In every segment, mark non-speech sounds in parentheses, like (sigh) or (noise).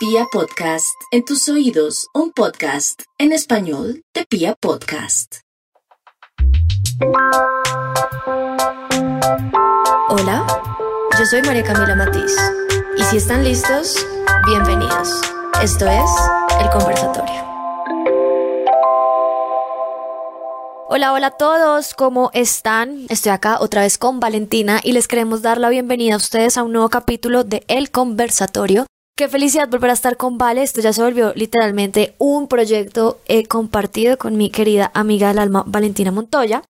Pia Podcast, en tus oídos, un podcast en español de Pia Podcast. Hola, yo soy María Camila Matiz y si están listos, bienvenidos. Esto es El Conversatorio. Hola, hola a todos, ¿cómo están? Estoy acá otra vez con Valentina y les queremos dar la bienvenida a ustedes a un nuevo capítulo de El Conversatorio. Qué felicidad volver a estar con Vale, esto ya se volvió literalmente un proyecto eh, compartido con mi querida amiga del alma Valentina Montoya.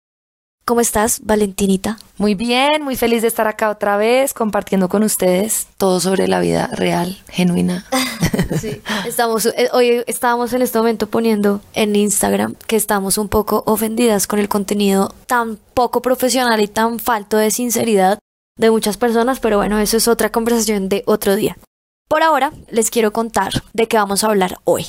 ¿Cómo estás, Valentinita? Muy bien, muy feliz de estar acá otra vez compartiendo con ustedes todo sobre la vida real, genuina. (laughs) Sí, estamos, eh, hoy estábamos en este momento poniendo en Instagram que estamos un poco ofendidas con el contenido tan poco profesional y tan falto de sinceridad de muchas personas, pero bueno, eso es otra conversación de otro día. Por ahora, les quiero contar de qué vamos a hablar hoy.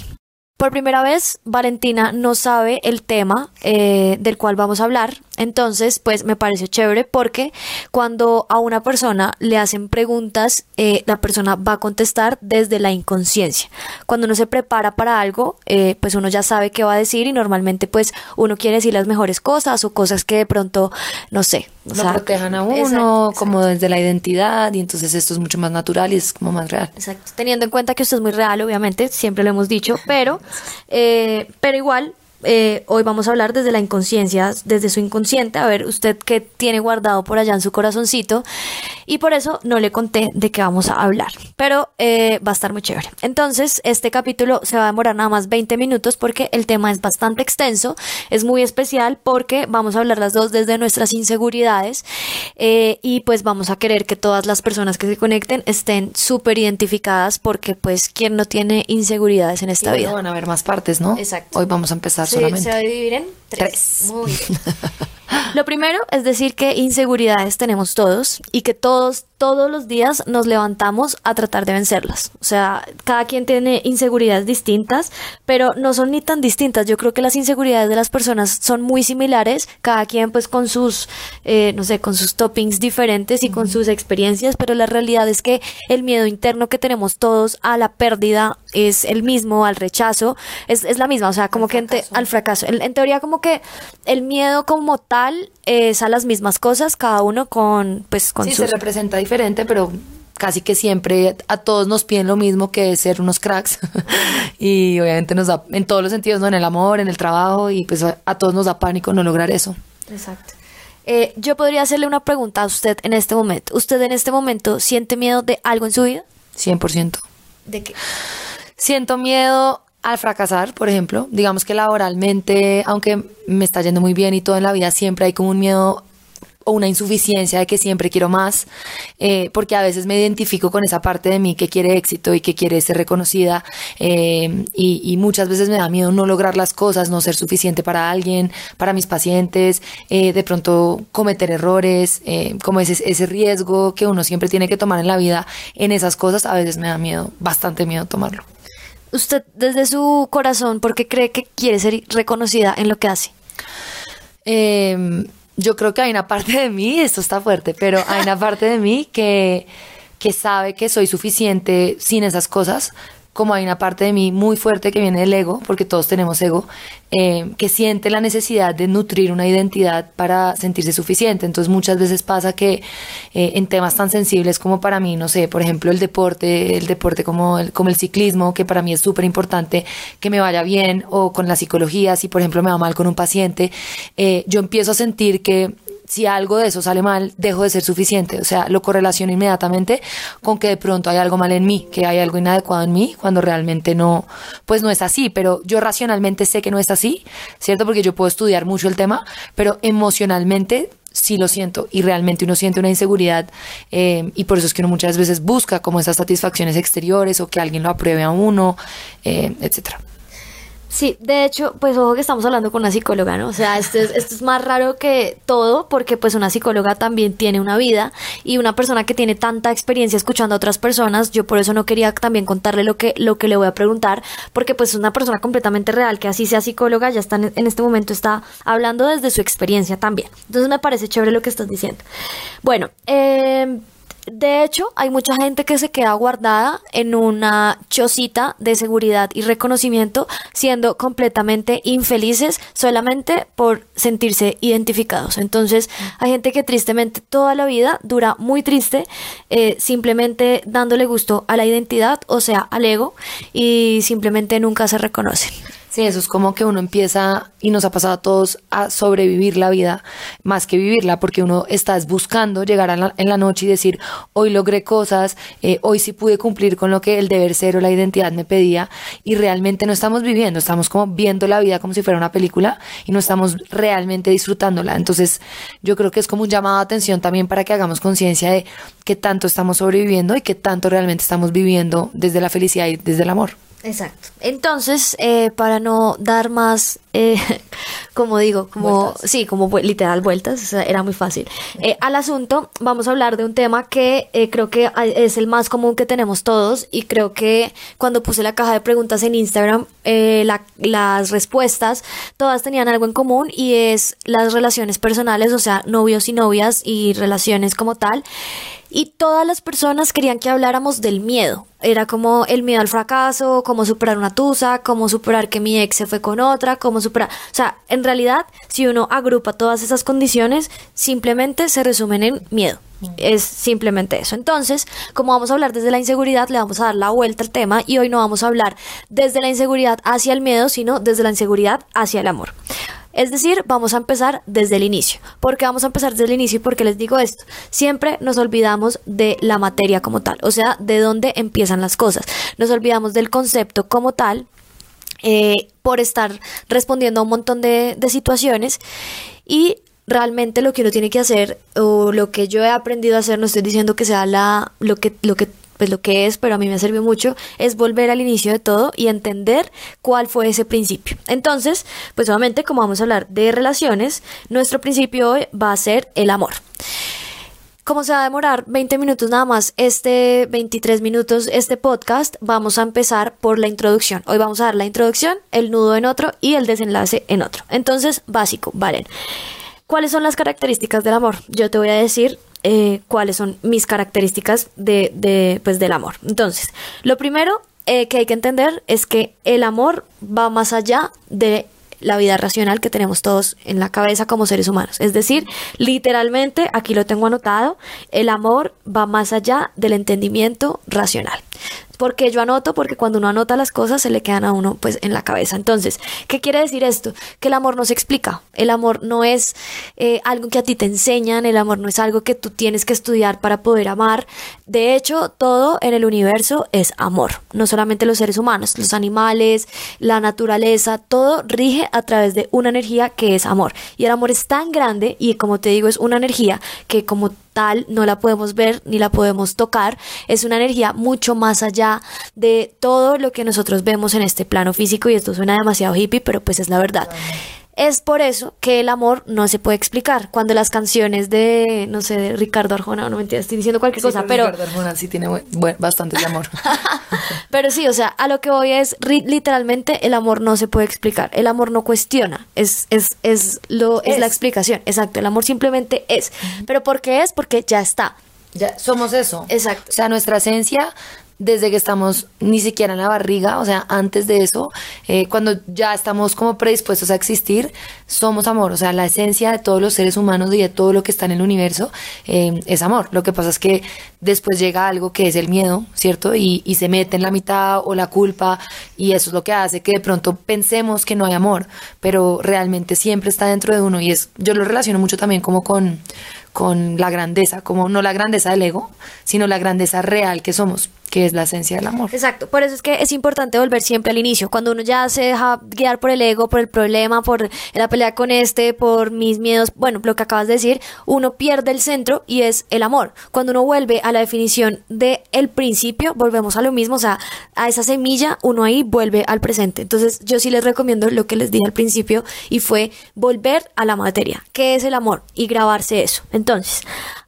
Por primera vez, Valentina no sabe el tema eh, del cual vamos a hablar, entonces pues me parece chévere porque cuando a una persona le hacen preguntas, eh, la persona va a contestar desde la inconsciencia. Cuando uno se prepara para algo, eh, pues uno ya sabe qué va a decir y normalmente pues uno quiere decir las mejores cosas o cosas que de pronto, no sé. O lo protejan a uno, como desde la identidad, y entonces esto es mucho más natural y es como más real. Exacto. Teniendo en cuenta que esto es muy real, obviamente, siempre lo hemos dicho, pero, (laughs) eh, pero igual eh, hoy vamos a hablar desde la inconsciencia, desde su inconsciente, a ver usted qué tiene guardado por allá en su corazoncito. Y por eso no le conté de qué vamos a hablar, pero eh, va a estar muy chévere. Entonces, este capítulo se va a demorar nada más 20 minutos porque el tema es bastante extenso, es muy especial porque vamos a hablar las dos desde nuestras inseguridades eh, y pues vamos a querer que todas las personas que se conecten estén súper identificadas porque pues quién no tiene inseguridades en esta vida. Van a haber más partes, ¿no? Exacto. Hoy vamos a empezar Solamente. se va a dividir en tres. Tres. Muy bien. (laughs) Lo primero es decir que inseguridades tenemos todos y que todos, todos los días nos levantamos a tratar de vencerlas. O sea, cada quien tiene inseguridades distintas, pero no son ni tan distintas. Yo creo que las inseguridades de las personas son muy similares, cada quien pues con sus, eh, no sé, con sus toppings diferentes y con sus experiencias, pero la realidad es que el miedo interno que tenemos todos a la pérdida es el mismo, al rechazo, es, es la misma, o sea, como que en te- al fracaso. En, en teoría como que el miedo como tal es a las mismas cosas, cada uno con, pues, con Sí, sus... se representa diferente, pero casi que siempre a todos nos piden lo mismo que es ser unos cracks. (laughs) y obviamente nos da, en todos los sentidos, ¿no? En el amor, en el trabajo, y pues a, a todos nos da pánico no lograr eso. Exacto. Eh, yo podría hacerle una pregunta a usted en este momento. ¿Usted en este momento siente miedo de algo en su vida? 100%. ¿De qué? Siento miedo al fracasar, por ejemplo. Digamos que laboralmente, aunque me está yendo muy bien y todo en la vida, siempre hay como un miedo o una insuficiencia de que siempre quiero más, eh, porque a veces me identifico con esa parte de mí que quiere éxito y que quiere ser reconocida eh, y, y muchas veces me da miedo no lograr las cosas, no ser suficiente para alguien, para mis pacientes, eh, de pronto cometer errores, como ese, ese riesgo que uno siempre tiene que tomar en la vida en esas cosas, a veces me da miedo, bastante miedo tomarlo. Usted desde su corazón, ¿por qué cree que quiere ser reconocida en lo que hace? Eh, yo creo que hay una parte de mí, esto está fuerte, pero hay una (laughs) parte de mí que, que sabe que soy suficiente sin esas cosas, como hay una parte de mí muy fuerte que viene del ego, porque todos tenemos ego, eh, que siente la necesidad de nutrir una identidad para sentirse suficiente. Entonces muchas veces pasa que eh, en temas tan sensibles como para mí, no sé, por ejemplo el deporte, el deporte como el, como el ciclismo, que para mí es súper importante que me vaya bien, o con la psicología, si por ejemplo me va mal con un paciente, eh, yo empiezo a sentir que si algo de eso sale mal, dejo de ser suficiente. O sea, lo correlaciono inmediatamente con que de pronto hay algo mal en mí, que hay algo inadecuado en mí, cuando realmente no, pues no es así. Pero yo racionalmente sé que no es así, ¿cierto? Porque yo puedo estudiar mucho el tema, pero emocionalmente sí lo siento y realmente uno siente una inseguridad eh, y por eso es que uno muchas veces busca como esas satisfacciones exteriores o que alguien lo apruebe a uno, eh, etcétera. Sí, de hecho, pues ojo que estamos hablando con una psicóloga, ¿no? O sea, esto es, esto es más raro que todo porque pues una psicóloga también tiene una vida y una persona que tiene tanta experiencia escuchando a otras personas, yo por eso no quería también contarle lo que, lo que le voy a preguntar porque pues es una persona completamente real que así sea psicóloga, ya está en, en este momento está hablando desde su experiencia también. Entonces me parece chévere lo que estás diciendo. Bueno, eh De hecho, hay mucha gente que se queda guardada en una chocita de seguridad y reconocimiento, siendo completamente infelices solamente por sentirse identificados. Entonces, hay gente que tristemente toda la vida dura muy triste, eh, simplemente dándole gusto a la identidad, o sea, al ego, y simplemente nunca se reconocen. Sí, eso es como que uno empieza, y nos ha pasado a todos, a sobrevivir la vida más que vivirla, porque uno está buscando llegar en la noche y decir, hoy logré cosas, eh, hoy sí pude cumplir con lo que el deber ser o la identidad me pedía, y realmente no estamos viviendo, estamos como viendo la vida como si fuera una película y no estamos realmente disfrutándola. Entonces, yo creo que es como un llamado de atención también para que hagamos conciencia de qué tanto estamos sobreviviendo y qué tanto realmente estamos viviendo desde la felicidad y desde el amor. Exacto. Entonces, eh, para no dar más, eh, (laughs) como digo, como sí, como literal vueltas, era muy fácil. Eh, al asunto, vamos a hablar de un tema que creo que es el más común que tenemos todos y creo que cuando puse la caja de preguntas en Instagram, las respuestas todas tenían algo en común y es las relaciones personales, o sea, novios y novias y relaciones como tal y todas las personas querían que habláramos del miedo. Era como el miedo al fracaso, cómo superar una tusa, cómo superar que mi ex se fue con otra, cómo superar... O sea, en realidad, si uno agrupa todas esas condiciones, simplemente se resumen en miedo. Es simplemente eso. Entonces, como vamos a hablar desde la inseguridad, le vamos a dar la vuelta al tema y hoy no vamos a hablar desde la inseguridad hacia el miedo, sino desde la inseguridad hacia el amor. Es decir, vamos a empezar desde el inicio. ¿Por qué vamos a empezar desde el inicio? ¿Y por qué les digo esto? Siempre nos olvidamos de la materia como tal, o sea, de dónde empiezan las cosas. Nos olvidamos del concepto como tal eh, por estar respondiendo a un montón de, de situaciones y realmente lo que uno tiene que hacer o lo que yo he aprendido a hacer, no estoy diciendo que sea la, lo, que, lo que pues lo que es, pero a mí me sirvió mucho, es volver al inicio de todo y entender cuál fue ese principio. Entonces, pues obviamente como vamos a hablar de relaciones, nuestro principio hoy va a ser el amor. Como se va a demorar 20 minutos nada más, este 23 minutos, este podcast, vamos a empezar por la introducción. Hoy vamos a dar la introducción, el nudo en otro y el desenlace en otro. Entonces, básico, valen. ¿Cuáles son las características del amor? Yo te voy a decir eh, cuáles son mis características de, de, pues, del amor. Entonces, lo primero eh, que hay que entender es que el amor va más allá de la vida racional que tenemos todos en la cabeza como seres humanos. Es decir, literalmente, aquí lo tengo anotado, el amor va más allá del entendimiento racional. Porque yo anoto, porque cuando uno anota las cosas se le quedan a uno pues en la cabeza. Entonces, ¿qué quiere decir esto? Que el amor no se explica. El amor no es eh, algo que a ti te enseñan, el amor no es algo que tú tienes que estudiar para poder amar. De hecho, todo en el universo es amor. No solamente los seres humanos, los animales, la naturaleza, todo rige a través de una energía que es amor. Y el amor es tan grande y como te digo, es una energía que como tal no la podemos ver ni la podemos tocar. Es una energía mucho más allá de todo lo que nosotros vemos en este plano físico y esto suena demasiado hippie, pero pues es la verdad. Es por eso que el amor no se puede explicar. Cuando las canciones de, no sé, de Ricardo Arjona, no mentira, estoy diciendo cualquier cosa, pero... Ricardo Arjona sí tiene bastante de amor. (laughs) pero sí, o sea, a lo que voy es, literalmente, el amor no se puede explicar. El amor no cuestiona, es, es, es, lo, es. la explicación. Exacto, el amor simplemente es. Pero ¿por qué es? Porque ya está. Ya somos eso. Exacto. O sea, nuestra esencia desde que estamos ni siquiera en la barriga, o sea, antes de eso, eh, cuando ya estamos como predispuestos a existir, somos amor, o sea, la esencia de todos los seres humanos y de todo lo que está en el universo eh, es amor. Lo que pasa es que después llega algo que es el miedo, ¿cierto? Y, y se mete en la mitad o la culpa y eso es lo que hace que de pronto pensemos que no hay amor, pero realmente siempre está dentro de uno y es, yo lo relaciono mucho también como con con la grandeza, como no la grandeza del ego, sino la grandeza real que somos, que es la esencia del amor. Exacto, por eso es que es importante volver siempre al inicio, cuando uno ya se deja guiar por el ego, por el problema, por la pelea con este, por mis miedos, bueno, lo que acabas de decir, uno pierde el centro y es el amor. Cuando uno vuelve a la definición de el principio, volvemos a lo mismo, o sea, a esa semilla, uno ahí vuelve al presente. Entonces, yo sí les recomiendo lo que les dije al principio y fue volver a la materia, que es el amor y grabarse eso.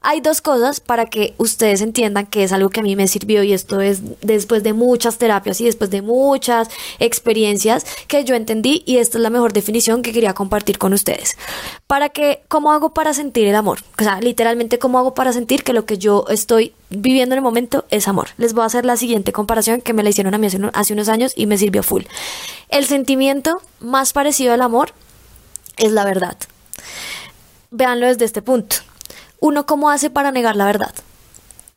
Hay dos cosas para que ustedes entiendan que es algo que a mí me sirvió y esto es después de muchas terapias y después de muchas experiencias que yo entendí y esta es la mejor definición que quería compartir con ustedes. Para que, ¿cómo hago para sentir el amor? O sea, literalmente, ¿cómo hago para sentir que lo que yo estoy viviendo en el momento es amor? Les voy a hacer la siguiente comparación que me la hicieron a mí hace, hace unos años y me sirvió full. El sentimiento más parecido al amor es la verdad. Véanlo desde este punto. ¿Uno cómo hace para negar la verdad?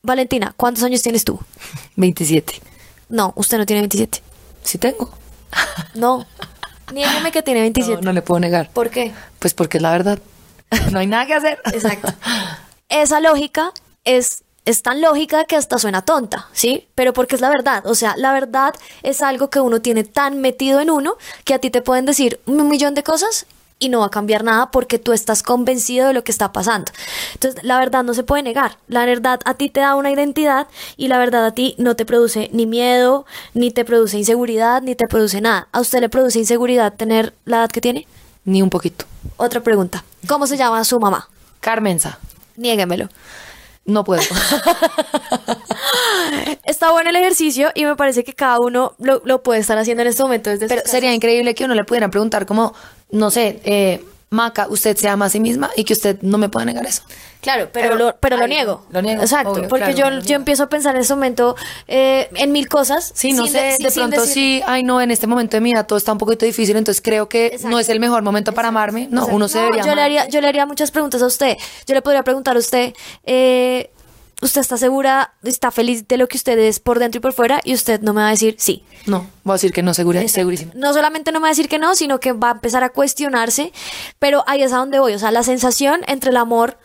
Valentina, ¿cuántos años tienes tú? (laughs) 27. No, usted no tiene 27. Sí tengo. (laughs) No. Niégueme que tiene 27. No, no le puedo negar. ¿Por qué? Pues porque es la verdad. No hay nada que hacer. Exacto. (laughs) Esa lógica es, es tan lógica que hasta suena tonta, ¿sí? Pero porque es la verdad. O sea, la verdad es algo que uno tiene tan metido en uno que a ti te pueden decir un millón de cosas y no va a cambiar nada porque tú estás convencido de lo que está pasando. Entonces, la verdad no se puede negar. La verdad a ti te da una identidad y la verdad a ti no te produce ni miedo, ni te produce inseguridad, ni te produce nada. ¿A usted le produce inseguridad tener la edad que tiene? Ni un poquito. Otra pregunta. ¿Cómo se llama su mamá? Carmenza. Niéguemelo. No puedo. (laughs) Está bueno el ejercicio y me parece que cada uno lo, lo puede estar haciendo en este momento desde Pero sería increíble que uno le pudiera preguntar como, no sé, eh, Maca, usted se ama a sí misma y que usted no me pueda negar eso. Claro, pero, Pero- lo, pero lo niego. lo niego, Exacto, obvio, porque claro, yo, yo empiezo a pensar en ese momento eh, en mil cosas. Sí, no sé, de- pronto decir- sí, ay no, en este momento de mi vida todo está un poquito difícil, entonces creo que Exacto. no es el mejor momento para amarme. No, Exacto. uno se No, debería yo le amar. haría yo le haría muchas preguntas a usted. Yo le podría preguntar a usted, eh, ¿usted está segura, está feliz de lo que usted es por dentro y por fuera? Y usted no me va a decir sí. No, voy a decir que no, segura, segurísima. No solamente no me va a decir que no, sino que va a empezar a cuestionarse, pero ahí es a donde voy. O sea, la sensación entre el amor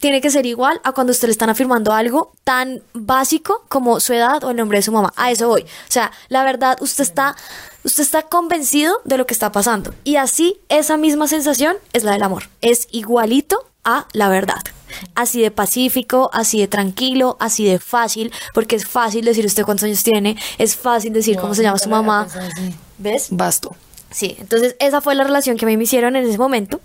tiene que ser igual a cuando usted le están afirmando algo tan básico como su edad o el nombre de su mamá. A eso voy. O sea, la verdad, usted está, usted está convencido de lo que está pasando. Y así, esa misma sensación es la del amor. Es igualito a la verdad. Así de pacífico, así de tranquilo, así de fácil, porque es fácil decir usted cuántos años tiene, es fácil decir cómo se llama su mamá. ¿Ves? Basto. Sí, entonces esa fue la relación que a mí me hicieron en ese momento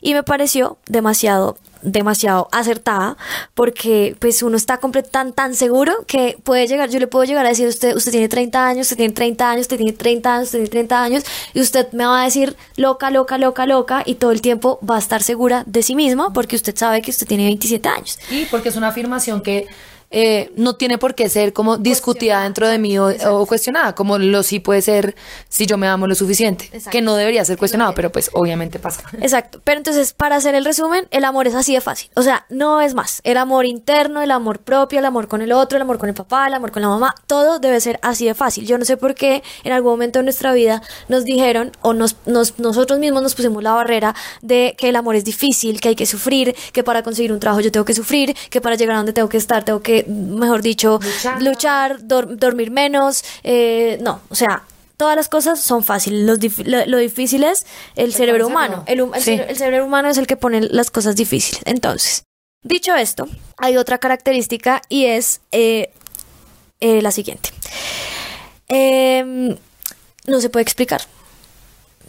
y me pareció demasiado, demasiado acertada porque pues uno está tan, tan seguro que puede llegar, yo le puedo llegar a decir usted, usted tiene 30 años, usted tiene 30 años, usted tiene 30 años, usted tiene 30 años y usted me va a decir loca, loca, loca, loca y todo el tiempo va a estar segura de sí misma porque usted sabe que usted tiene 27 años. Sí, porque es una afirmación que eh, no tiene por qué ser como discutida dentro de mí o, o cuestionada, como lo sí puede ser si yo me amo lo suficiente, Exacto. que no debería ser cuestionado, pero pues obviamente pasa. Exacto, pero entonces para hacer el resumen, el amor es así de fácil, o sea, no es más, el amor interno, el amor propio, el amor con el otro, el amor con el papá, el amor con la mamá, todo debe ser así de fácil. Yo no sé por qué en algún momento de nuestra vida nos dijeron o nos, nos- nosotros mismos nos pusimos la barrera de que el amor es difícil, que hay que sufrir, que para conseguir un trabajo yo tengo que sufrir, que para llegar a donde tengo que estar tengo que, mejor dicho, Luchar. luchar, dor- dormir menos, eh, no, o sea... Todas las cosas son fáciles. Los dif- lo, lo difícil es el cerebro humano. El, el Sí. cere- el cerebro humano es el que pone las cosas difíciles. Entonces, dicho esto, hay otra característica y es eh, eh, la siguiente. Em, no se puede explicar.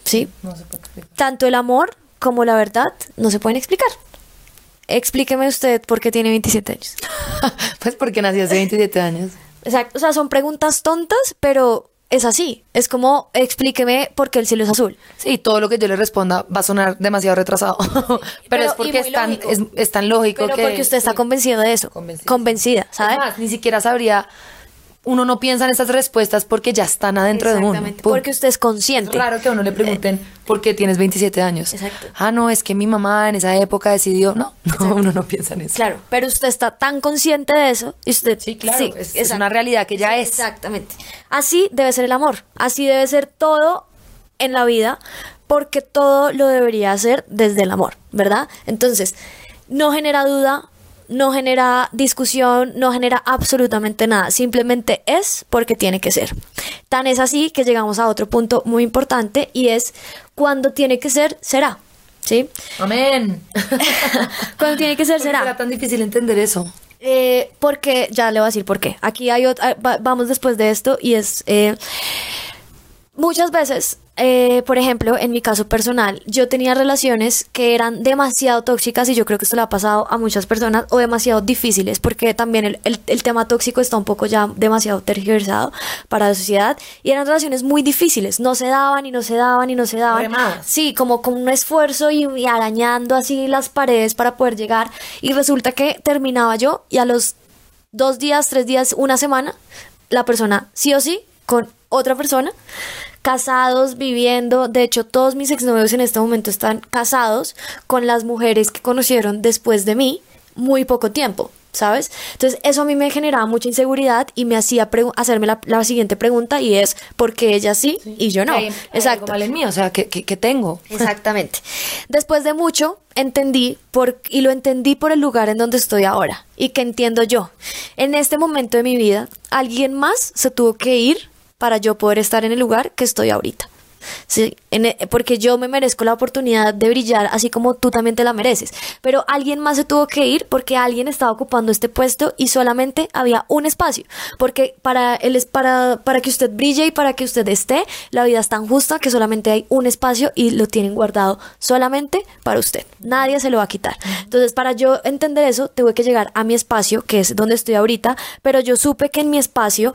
¿Sí? No se puede explicar. Tanto el amor como la verdad no se pueden explicar. Explíqueme usted por qué tiene 27 años. (laughs) pues porque nací hace 27 años. Exacto. O sea, son preguntas tontas, pero es así. Es como, explíqueme por qué el cielo es azul. Sí, todo lo que yo le responda va a sonar demasiado retrasado, (laughs) pero, Pero- es porque es tan, lógico. es, es tan lógico Pero que... porque usted está convencido de eso. Convencida. Convencida, ¿sabe? Es más, ni siquiera sabría... Uno no piensa en estas respuestas porque ya están adentro de uno. Exactamente, Pum. Porque usted es consciente. raro que a uno le pregunten por qué tienes 27 años. Exacto. Ah, no, es que mi mamá en esa época decidió. No, no, uno no piensa en eso. Claro, pero usted está tan consciente de eso y usted Sí, claro, es- es una realidad que ya Sí, es. Exactamente. Así debe ser el amor, así debe ser todo en la vida, porque todo lo debería hacer desde el amor, ¿verdad? Entonces, no genera duda, no genera discusión, no genera absolutamente nada, simplemente es porque tiene que ser. Tan es así que llegamos a otro punto muy importante y es cuando tiene que ser, será. ¿Sí? Amén. (laughs) Cuando tiene que ser, ¿Por qué será. será tan difícil entender eso? Eh, porque, ya le voy a decir por qué. Aquí hay otra, va- vamos después de esto y es, eh, muchas veces eh, por ejemplo, en mi caso personal, yo tenía relaciones que eran demasiado tóxicas y yo creo que esto le ha pasado a muchas personas o demasiado difíciles porque también el, el, el tema tóxico está un poco ya demasiado tergiversado para la sociedad y eran relaciones muy difíciles, no se daban y no se daban y no se daban. Sí, como con un esfuerzo y, y arañando así las paredes para poder llegar y resulta que terminaba yo y a los dos días, tres días, una semana, la persona sí o sí con otra persona casados, viviendo. De hecho, todos mis exnovios en este momento están casados con las mujeres que conocieron después de mí muy poco tiempo. ¿Sabes? Entonces eso a mí me generaba mucha inseguridad y me hacía hacerme la, la, siguiente pregunta y es ¿por qué ella sí, sí. y yo no? Hay, Exacto. Hay mío, o sea, ¿qué, qué, qué tengo? Exactamente. Después de mucho, entendí por, y lo entendí por el lugar en donde estoy ahora y que entiendo yo. En este momento de mi vida, alguien más se tuvo que ir para yo poder estar en el lugar que estoy ahorita. Sí, en, porque yo me merezco la oportunidad de brillar así como tú también te la mereces. Pero alguien más se tuvo que ir porque alguien estaba ocupando este puesto y solamente había un espacio. Porque para, el, para, para que usted brille y para que usted esté, la vida es tan justa que solamente hay un espacio y lo tienen guardado solamente para usted. Nadie se lo va a quitar. Entonces, para yo entender eso, tuve que llegar a mi espacio, que es donde estoy ahorita, pero yo supe que en mi espacio,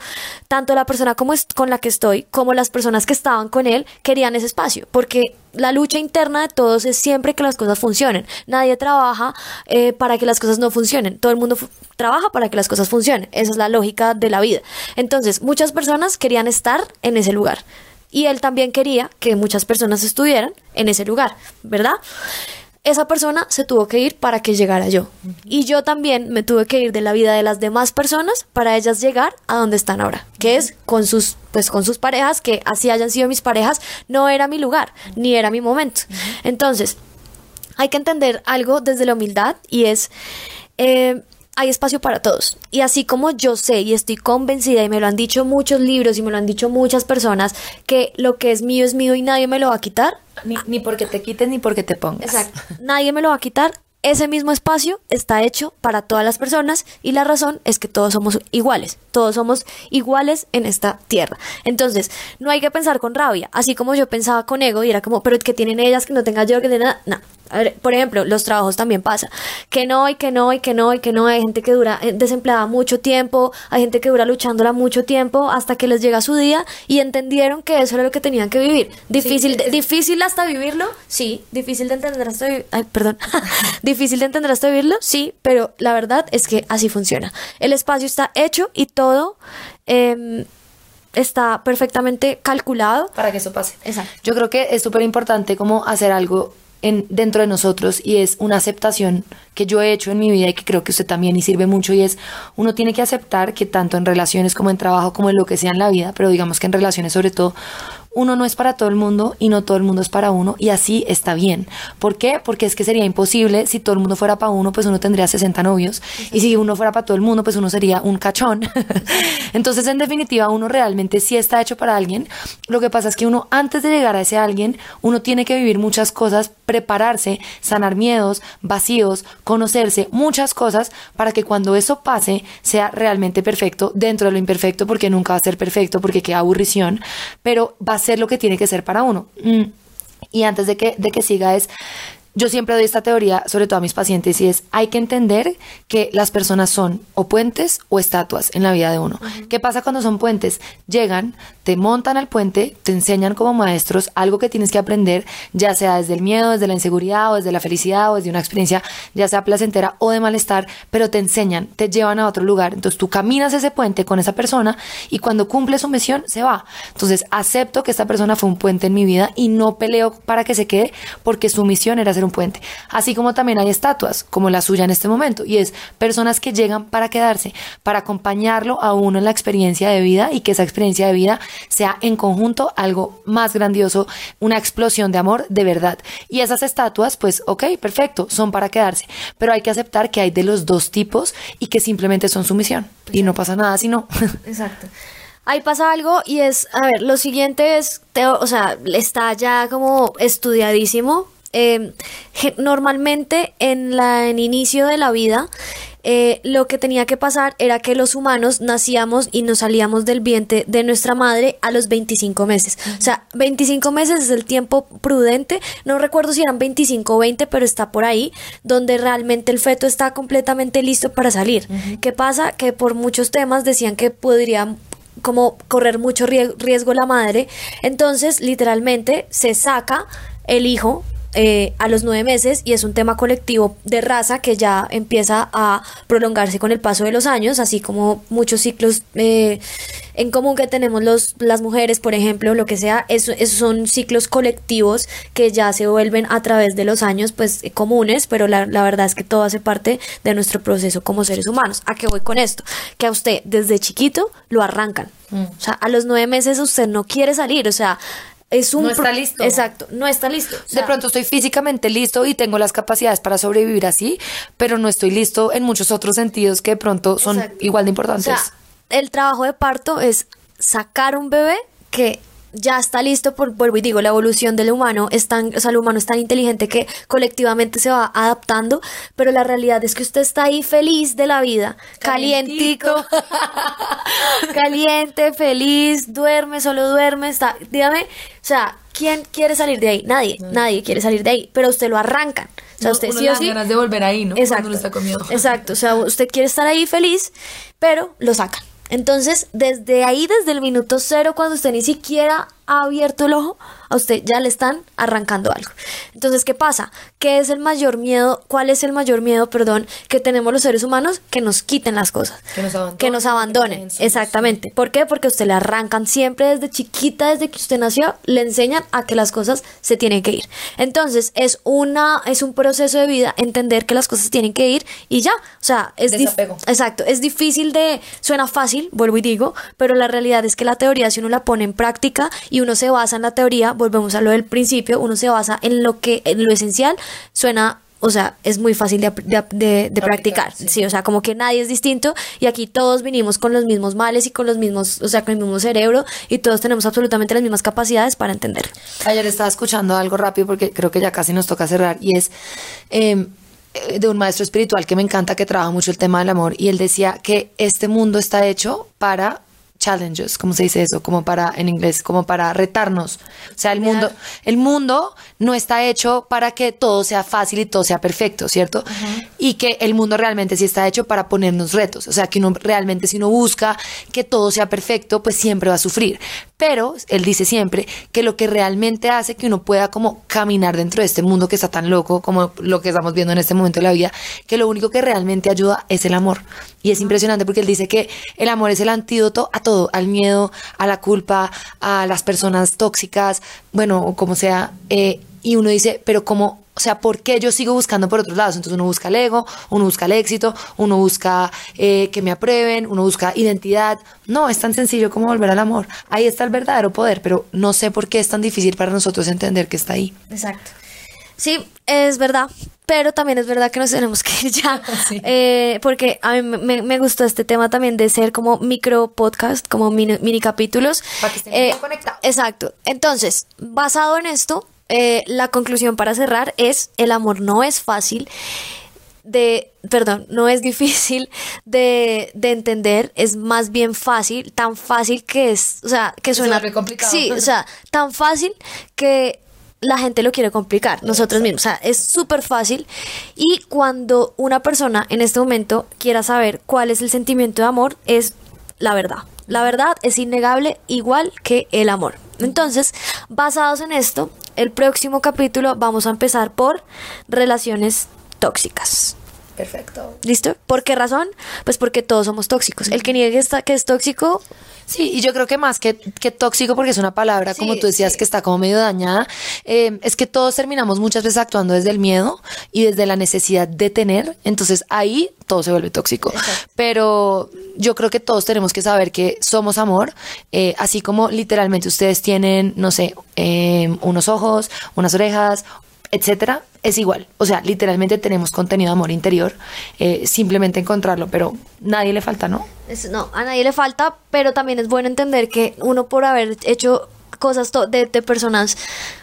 tanto la persona como es, con la que estoy, como las personas que estaban con él, querían ese espacio, porque la lucha interna de todos es siempre que las cosas funcionen. Nadie trabaja eh, para que las cosas no funcionen. Todo el mundo trabaja para que las cosas funcionen. Esa es la lógica de la vida. Entonces, muchas personas querían estar en ese lugar. Y él también quería que muchas personas estuvieran en ese lugar, ¿verdad? Esa persona se tuvo que ir para que llegara yo. Y yo también me tuve que ir de la vida de las demás personas para ellas llegar a donde están ahora, que es con sus pues con sus parejas, que así hayan sido mis parejas, no era mi lugar, ni era mi momento. Entonces, hay que entender algo desde la humildad y es eh, hay espacio para todos. Y así como yo sé y estoy convencida, y me lo han dicho muchos libros y me lo han dicho muchas personas, que lo que es mío es mío y nadie me lo va a quitar. Ni, ni porque te quites ni porque te pongas. Exacto. nadie me lo va a quitar. Ese mismo espacio está hecho para todas las personas y la razón es que todos somos iguales, todos somos iguales en esta tierra. Entonces, no hay que pensar con rabia, así como yo pensaba con ego y era como, pero que tienen ellas que no tenga yo, que nada. No, ver, por ejemplo, los trabajos también pasa. Que no, y que no, y que no, y que no. Hay gente que dura desempleada mucho tiempo, hay gente que dura luchándola mucho tiempo hasta que les llega su día y entendieron que eso era lo que tenían que vivir. Difícil, sí, difícil hasta vivirlo, sí. Difícil de entender hasta vivirlo. Ay, perdón. (laughs) difícil de entender hasta vivirlo, sí, pero la verdad es que así funciona. El espacio está hecho y todo. Eh, está perfectamente calculado para que eso pase. Exacto. Yo creo que es súper importante como hacer algo en, dentro de nosotros y es una aceptación que yo he hecho en mi vida y que creo que usted también y sirve mucho y es uno tiene que aceptar que tanto en relaciones como en trabajo como en lo que sea en la vida, pero digamos que en relaciones sobre todo uno no es para todo el mundo y no todo el mundo es para uno y así está bien. ¿Por qué? Porque es que sería imposible si todo el mundo fuera para uno, pues uno tendría 60 novios y si uno fuera para todo el mundo, pues uno sería un cachón. (laughs) Entonces, en definitiva, uno realmente sí está hecho para alguien. Lo que pasa es que uno antes de llegar a ese alguien, uno tiene que vivir muchas cosas, prepararse, sanar miedos, vacíos, conocerse, muchas cosas para que cuando eso pase sea realmente perfecto dentro de lo imperfecto, porque nunca va a ser perfecto, porque queda aburrición, pero va a ser lo que tiene que ser para uno. Mm. Y antes de que, de que siga es, yo siempre doy esta teoría, sobre todo a mis pacientes, y es, hay que entender que las personas son o puentes o estatuas en la vida de uno. Uh -huh. ¿Qué pasa cuando son puentes? Llegan, te montan al puente, te enseñan como maestros algo que tienes que aprender, ya sea desde el miedo, desde la inseguridad, o desde la felicidad, o desde una experiencia, ya sea placentera o de malestar, pero te enseñan, te llevan a otro lugar. Entonces tú caminas ese puente con esa persona y cuando cumple su misión, se va. Entonces acepto que esta persona fue un puente en mi vida y no peleo para que se quede porque su misión era ser un puente. Así como también hay estatuas, como la suya en este momento, y es personas que llegan para quedarse, para acompañarlo a uno en la experiencia de vida y que esa experiencia de vida sea en conjunto algo más grandioso, una explosión de amor de verdad. Y esas estatuas, pues, ok, perfecto, son para quedarse, pero hay que aceptar que hay de los dos tipos y que simplemente son su misión. Y no pasa nada si no. (laughs) Exacto. Ahí pasa algo y es, a ver, lo siguiente es, o sea, está ya como estudiadísimo, eh, normalmente en la en inicio de la vida eh, lo que tenía que pasar era que los humanos nacíamos y nos salíamos del vientre de nuestra madre a los 25 meses. O sea, 25 meses es el tiempo prudente, no recuerdo si eran 25 o 20, pero está por ahí, donde realmente el feto está completamente listo para salir. ¿Qué pasa? Que por muchos temas decían que podría como correr mucho rie- riesgo la madre, entonces literalmente se saca el hijo eh, a los nueve meses y es un tema colectivo de raza que ya empieza a prolongarse con el paso de los años, así como muchos ciclos eh, en común que tenemos los, las mujeres, por ejemplo, lo que sea, eso, esos son ciclos colectivos que ya se vuelven a través de los años pues eh, comunes, pero la, la verdad es que todo hace parte de nuestro proceso como seres humanos. ¿A qué voy con esto? Que a usted desde chiquito lo arrancan. O sea, a los nueve meses usted no quiere salir, o sea, es un... No está listo. Exacto, no está listo. O de pronto estoy físicamente listo y tengo las capacidades para sobrevivir así, pero no estoy listo en muchos otros sentidos que de pronto son Exacto. igual de O importantes. sea, el trabajo de parto es sacar un bebé que ya está listo por, vuelvo y digo, la evolución del humano es tan, o sea, el humano es tan inteligente que colectivamente se va adaptando, pero la realidad es que usted está ahí feliz de la vida, calientico, (laughs) caliente, feliz, duerme, solo duerme, está, dígame, o sea, ¿quién quiere salir de ahí? Nadie, nadie quiere salir de ahí, pero usted lo arrancan. O sea, No, usted uno sí o sí. ganas de volver ahí, ¿no? Cuando Exacto. uno está comiendo. Exacto. O sea, usted quiere estar ahí feliz, pero lo sacan. Entonces, desde ahí, desde el minuto cero, cuando usted ni siquiera ha abierto el ojo, a usted ya le están arrancando algo. Entonces, ¿qué pasa? ¿Qué es el mayor miedo? ¿Cuál es el mayor miedo, perdón, que tenemos los seres humanos? Que nos quiten las cosas. Que nos abandonen, Que nos abandonen. Exactamente. ¿Por qué? Porque a usted le arrancan siempre desde chiquita, desde que usted nació, le enseñan a que las cosas se tienen que ir. Entonces, es una, es un proceso de vida entender que las cosas tienen que ir y ya. O sea, es Desapego. Exacto, es difícil de, suena fácil, vuelvo y digo, pero la realidad es que la teoría, si uno la pone en práctica y uno se basa en la teoría, volvemos a lo del principio, uno se basa en lo que, en lo esencial, suena, o sea, es muy fácil de, de, de- de practicar, sí. sí, o sea, como que nadie es distinto y aquí todos vinimos con los mismos males y con los mismos, o sea, con el mismo cerebro y todos tenemos absolutamente las mismas capacidades para entender. Ayer estaba escuchando algo rápido porque creo que ya casi nos toca cerrar y es eh, eh, de un maestro espiritual que me encanta que trabaja mucho el tema del amor y él decía que este mundo está hecho para challenges, ¿cómo se dice eso? Como para, en inglés, como para retarnos. O sea, el mundo, el mundo no está hecho para que todo sea fácil y todo sea perfecto, ¿cierto? Y que el mundo realmente sí está hecho para ponernos retos. O sea, que uno realmente si uno busca que todo sea perfecto, pues siempre va a sufrir. Pero él dice siempre que lo que realmente hace que uno pueda como caminar dentro de este mundo que está tan loco como lo que estamos viendo en este momento de la vida, que lo único que realmente ayuda es el amor. Y es impresionante porque él dice que el amor es el antídoto a todo, al miedo, a la culpa, a las personas tóxicas, bueno, o como sea. eh, y uno dice, pero como, o sea, ¿por qué yo sigo buscando por otros lados? Entonces uno busca el ego, uno busca el éxito, uno busca eh, que me aprueben, uno busca identidad. No, es tan sencillo como volver al amor. Ahí está el verdadero poder, pero no sé por qué es tan difícil para nosotros entender que está ahí. Exacto. Sí, es verdad, pero también es verdad que nos tenemos que ir (laughs) ya, (laughs) Sí. eh, porque a mí me, me gustó este tema también de ser como micro podcast, como mini, mini capítulos. Para que estén Eh, conectados. Exacto. Entonces, basado en esto, eh, la conclusión para cerrar es, el amor no es fácil de, perdón, no es (laughs) difícil de, de entender, es más bien fácil, tan fácil que es, o sea, que suena vuelve complicado. Sí, o sea, tan fácil que la gente lo quiere complicar, nosotros mismos, o sea, es súper fácil y cuando una persona en este momento quiera saber cuál es el sentimiento de amor, es la verdad. La verdad es innegable, igual que el amor. Entonces, basados en esto, el próximo capítulo vamos a empezar por relaciones tóxicas. Perfecto. ¿Listo? ¿Por qué razón? Pues porque todos somos tóxicos. El que niegue esta- que es tóxico, Sí, y yo creo que más que, que tóxico, porque es una palabra, como tú decías, sí. que está como medio dañada, eh, es que todos terminamos muchas veces actuando desde el miedo y desde la necesidad de tener, entonces ahí todo se vuelve tóxico. Pero yo creo que todos tenemos que saber que somos amor, eh, así como literalmente ustedes tienen, no sé, eh, unos ojos, unas orejas, etcétera, es igual. O sea, literalmente tenemos contenido de amor interior, eh, simplemente encontrarlo, pero nadie le falta, ¿no? No, a nadie le falta, pero también es bueno entender que uno por haber hecho cosas de, personas,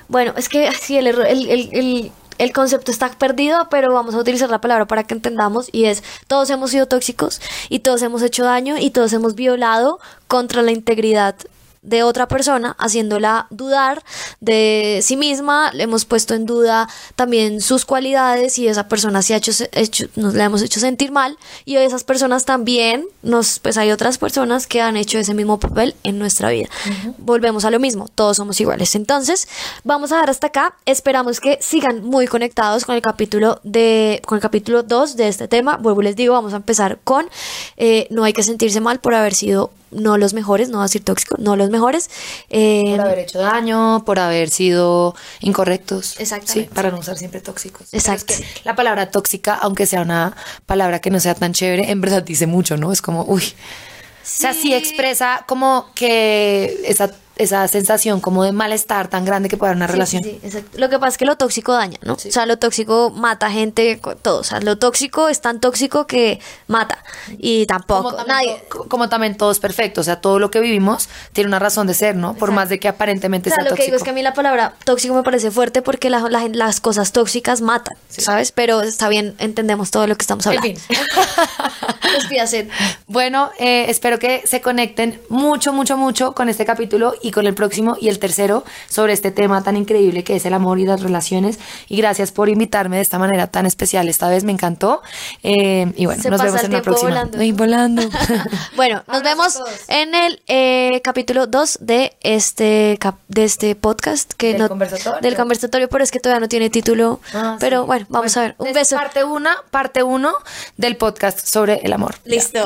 bueno, es que sí, el, error- el, el- el- el concepto está perdido, pero vamos a utilizar la palabra para que entendamos y es todos hemos sido tóxicos y todos hemos hecho daño y todos hemos violado contra la integridad de otra persona, haciéndola dudar de sí misma, le hemos puesto en duda también sus cualidades y esa persona se ha hecho, hecho nos la hemos hecho sentir mal y esas personas también nos pues hay otras personas que han hecho ese mismo papel en nuestra vida. Volvemos a lo mismo, todos somos iguales. Entonces, vamos a dar hasta acá. Esperamos que sigan muy conectados con el capítulo de con el capítulo 2 de este tema. Vuelvo y les digo, vamos a empezar con eh, no hay que sentirse mal por haber sido no los mejores, no va a decir tóxico, no los mejores. Eh, Por haber hecho daño, por haber sido incorrectos. Exactamente. Sí, para no usar siempre tóxicos. Exacto. es que la palabra tóxica, aunque sea una palabra que no sea tan chévere, en verdad dice mucho, ¿no? Es como, uy. O sea, sí expresa como que esa, esa sensación como de malestar tan grande que puede haber una Sí, relación. sí, sí, exacto. Lo que pasa es que lo tóxico daña, ¿no? O sea, lo tóxico mata gente, todo. O sea, lo tóxico es tan tóxico que mata. Y tampoco, Como también, nadie. como también todo es perfecto, o sea, todo lo que vivimos tiene una razón de ser, ¿no? Por más de que aparentemente O sea, sea lo que digo es que a mí la palabra tóxico me parece fuerte porque la- la- las cosas tóxicas matan, ¿sabes? Pero está bien, entendemos todo lo que estamos En hablando. fin. (laughs) Despídase. Bueno, eh, espero que se conecten mucho, mucho, mucho con este capítulo y con el próximo y el tercero sobre este tema tan increíble que es el amor y las relaciones. Y gracias por invitarme de esta manera tan especial. Esta vez me encantó. Eh, y bueno, Se nos vemos el en la próxima. volando. Ay, volando. (laughs) Bueno, nos vemos en el eh, capítulo 2 de este cap- de este podcast que Del no conversatorio. del conversatorio, pero es que todavía no tiene título. Ah, pero sí. bueno, vamos a ver. Un Es beso. Parte una, parte uno del podcast sobre el amor. Listo.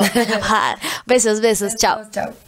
(laughs) besos, besos. Chao. Chao.